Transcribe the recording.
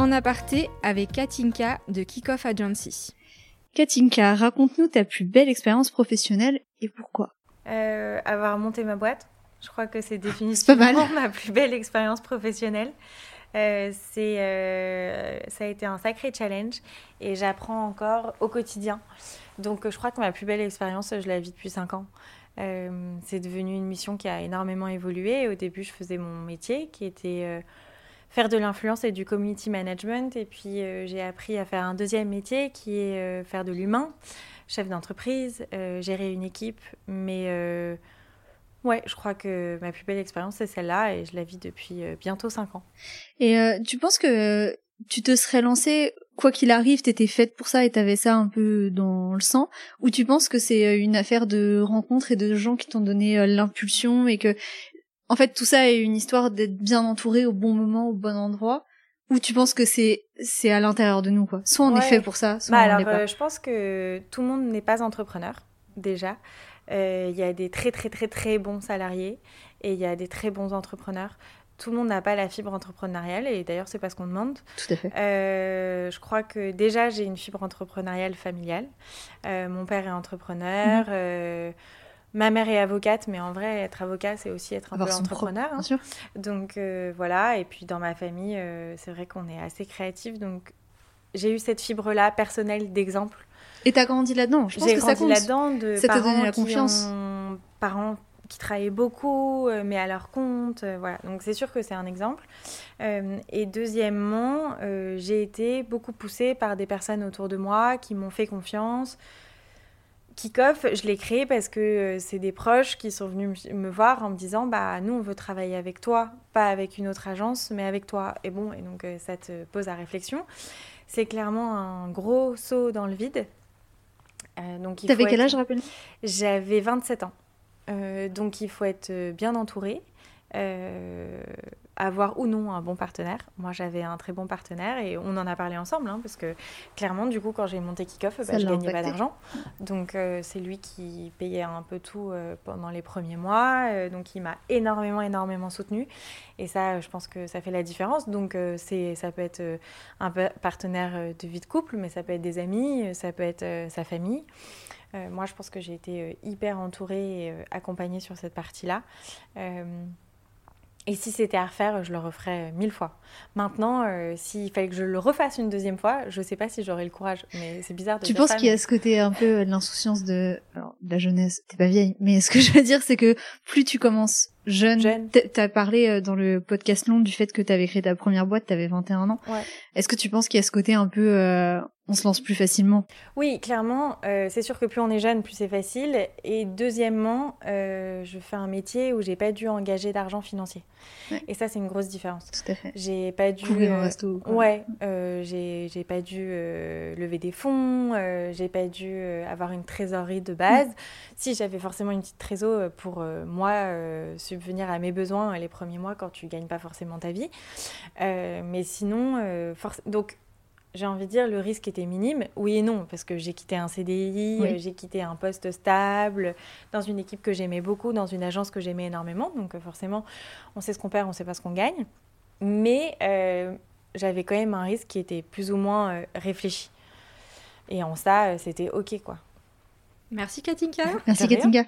En aparté avec Katinka de Kickoff Agency. Katinka, raconte-nous ta plus belle expérience professionnelle et pourquoi euh, Avoir monté ma boîte. Je crois que c'est définitivement ma plus belle expérience professionnelle. Euh, c'est, euh, ça a été un sacré challenge et j'apprends encore au quotidien. Donc je crois que ma plus belle expérience, je la vis depuis 5 ans. Euh, c'est devenu une mission qui a énormément évolué. Au début, je faisais mon métier qui était faire de l'influence et du community management. Et puis j'ai appris à faire un deuxième métier qui est faire de l'humain, chef d'entreprise, gérer une équipe. Mais Ouais, je crois que ma plus belle expérience, c'est celle-là et je la vis depuis euh, bientôt 5 ans. Et euh, tu penses que tu te serais lancée, quoi qu'il arrive, t'étais faite pour ça et t'avais ça un peu dans le sang? Ou tu penses que c'est euh, une affaire de rencontres et de gens qui t'ont donné l'impulsion et que, en fait, tout ça est une histoire d'être bien entouré au bon moment, au bon endroit ou tu penses que c'est c'est à l'intérieur de nous quoi Soit on est fait pour ça, soit bah on alors, pas. je pense que tout le monde n'est pas entrepreneur déjà. Euh, il y a des très très très très bons salariés et il y a des très bons entrepreneurs. Tout le monde n'a pas la fibre entrepreneuriale et d'ailleurs c'est pas ce qu'on demande. Tout à fait. Euh, je crois que déjà j'ai une fibre entrepreneuriale familiale. Euh, mon père est entrepreneur. Mhm. Ma mère est avocate, mais en vrai, être avocat, c'est aussi être un peu entrepreneur. Hein. Bien sûr. Donc voilà, et puis dans ma famille, c'est vrai qu'on est assez créatif. Donc j'ai eu cette fibre-là personnelle d'exemple et t'as grandi là-dedans. Je pense que ça compte. là-dedans de ça parents donné la confiance. Ont... Parents qui travaillaient beaucoup, euh, mais à leur compte. Euh, voilà. Donc c'est sûr que c'est un exemple. Euh, et deuxièmement, j'ai été beaucoup poussée par des personnes autour de moi qui m'ont fait confiance. Kickoff, je l'ai créé parce que c'est des proches qui sont venus me voir en me disant bah nous on veut travailler avec toi, pas avec une autre agence, mais avec toi. Et bon, et donc ça te pose à réflexion. C'est clairement un gros saut dans le vide euh, donc, T'avais quel âge, rappelle J'avais 27 ans. Euh, donc, il faut être euh, bien entouré. Avoir ou non un bon partenaire. Moi, j'avais un très bon partenaire et on en a parlé ensemble, hein, parce que clairement, du coup, quand j'ai monté Kickoff, bah, je gagnais pas d'argent. Donc, c'est lui qui payait un peu tout pendant les premiers mois. donc, il m'a énormément, énormément soutenu. Et ça, je pense que ça fait la différence. Donc, c'est, ça peut être un partenaire de vie de couple, mais ça peut être des amis, ça peut être sa famille. moi, je pense que j'ai été hyper entourée et accompagnée sur cette partie-là. Et si c'était à refaire, je le referais mille fois. Maintenant, euh, s'il fallait que je le refasse une deuxième fois, je ne sais pas si j'aurais le courage. Mais c'est bizarre de tu dire penses qu'il y a ce côté un peu euh, de l'insouciance de, Alors, de la jeunesse T'es pas vieille, mais ce que je veux dire, c'est que plus tu commences jeune, jeune. t'as parlé euh, dans le podcast long du fait que t'avais créé ta première boîte, t'avais 21 ans. Ouais. Est-ce que tu penses qu'il y a ce côté un peu on se lance plus facilement. Oui, clairement, euh, c'est sûr que plus on est jeune, plus c'est facile. Et deuxièmement, euh, je fais un métier où j'ai pas dû engager d'argent financier. Et ça, c'est une grosse différence. Tout à fait. J'ai pas dû. Courir un resto. Ouais, euh, j'ai pas dû lever des fonds. j'ai pas dû avoir une trésorerie de base. Si j'avais forcément une petite trésor pour moi subvenir à mes besoins les premiers mois quand tu gagnes pas forcément ta vie. mais sinon, donc j'ai envie de dire, le risque était minime. Oui et non, parce que j'ai quitté un CDI, euh, j'ai quitté un poste stable, dans une équipe que j'aimais beaucoup, dans une agence que j'aimais énormément. Donc euh, forcément, on sait ce qu'on perd, on sait pas ce qu'on gagne. Mais euh, j'avais quand même un risque qui était plus ou moins réfléchi. Et en ça, c'était OK, quoi. Merci Katinka. Merci Katinka.